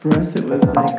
breath it was like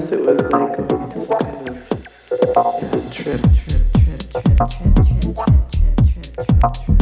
first it was like just kind of yeah, trip, trip, trip, trip, trip, trip, trip, trip, trip, trip.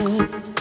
Ooh.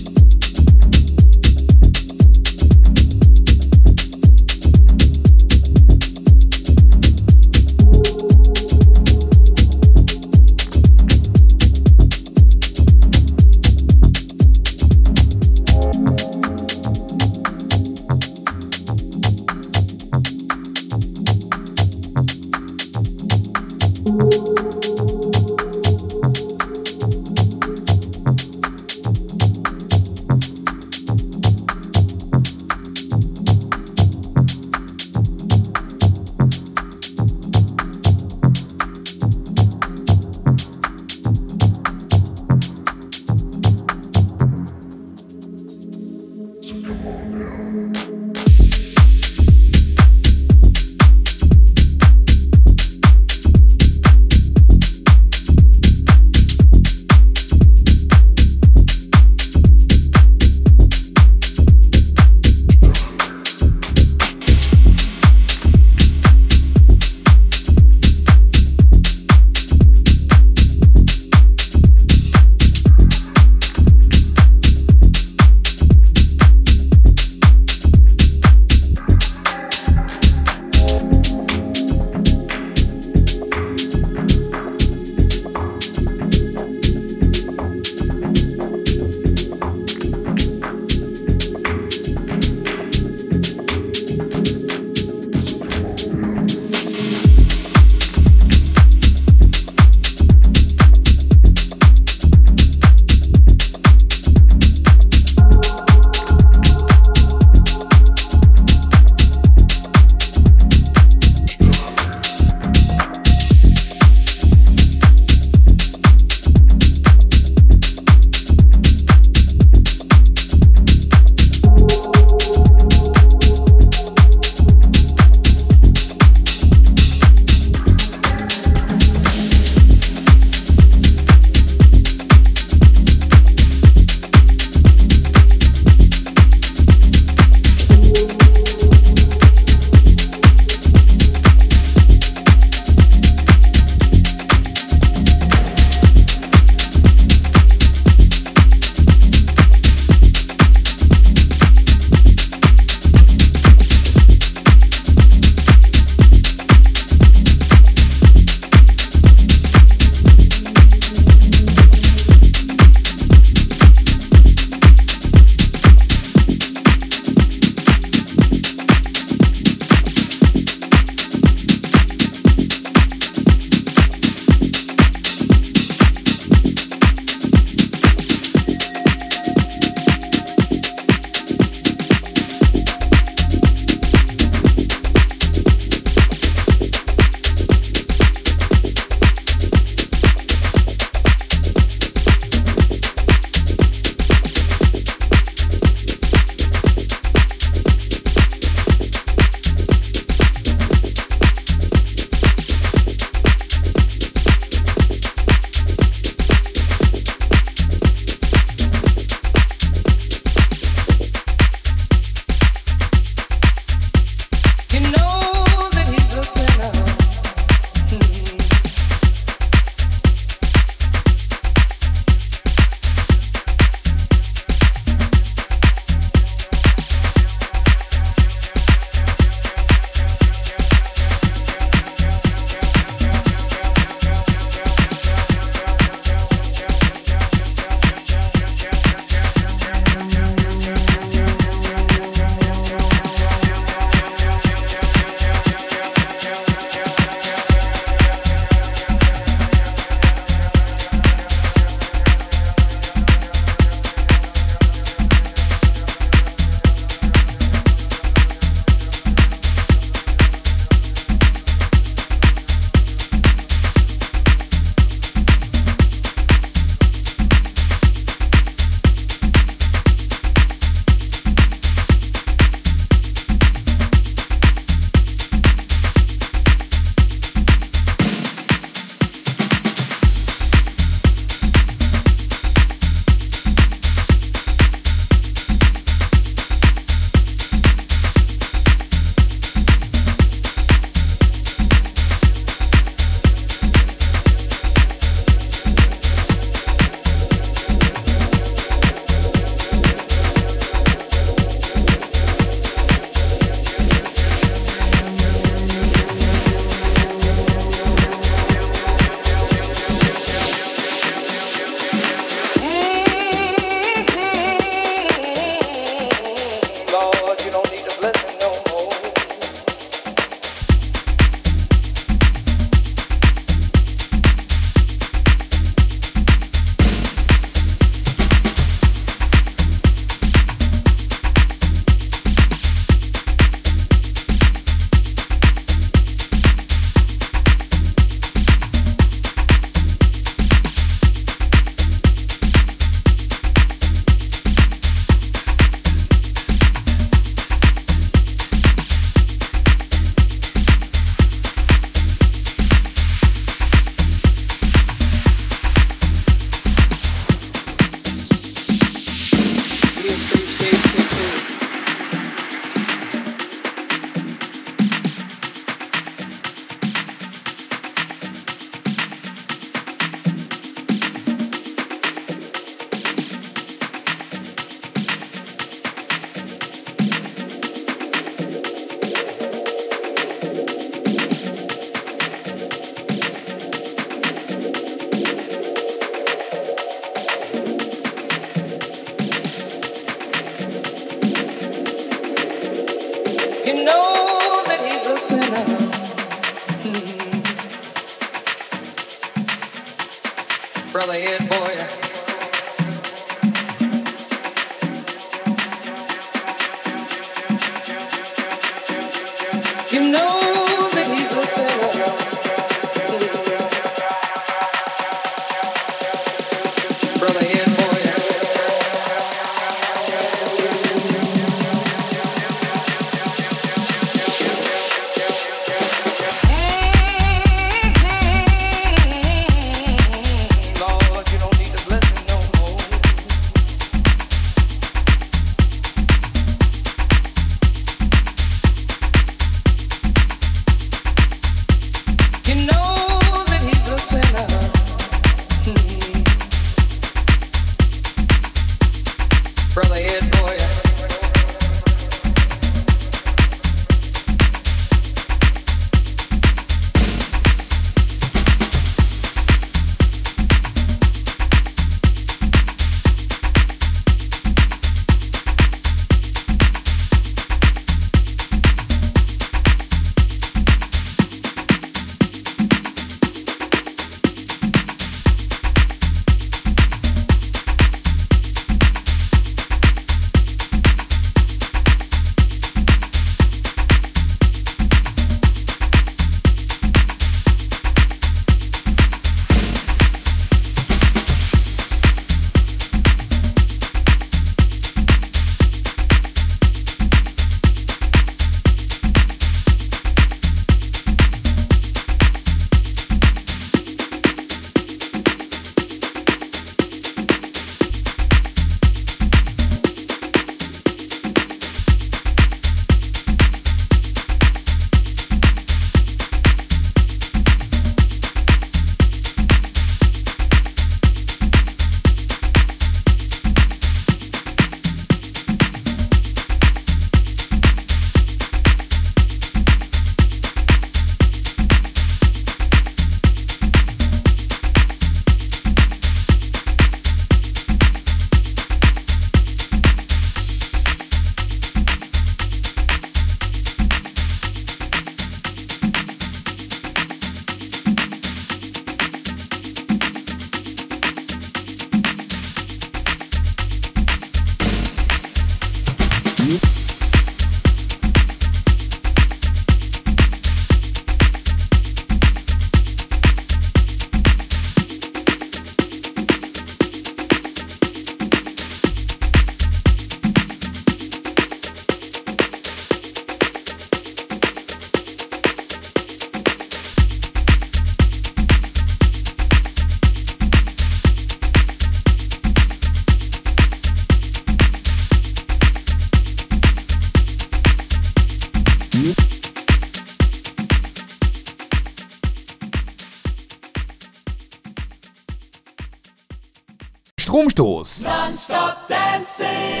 Non-stop dancing!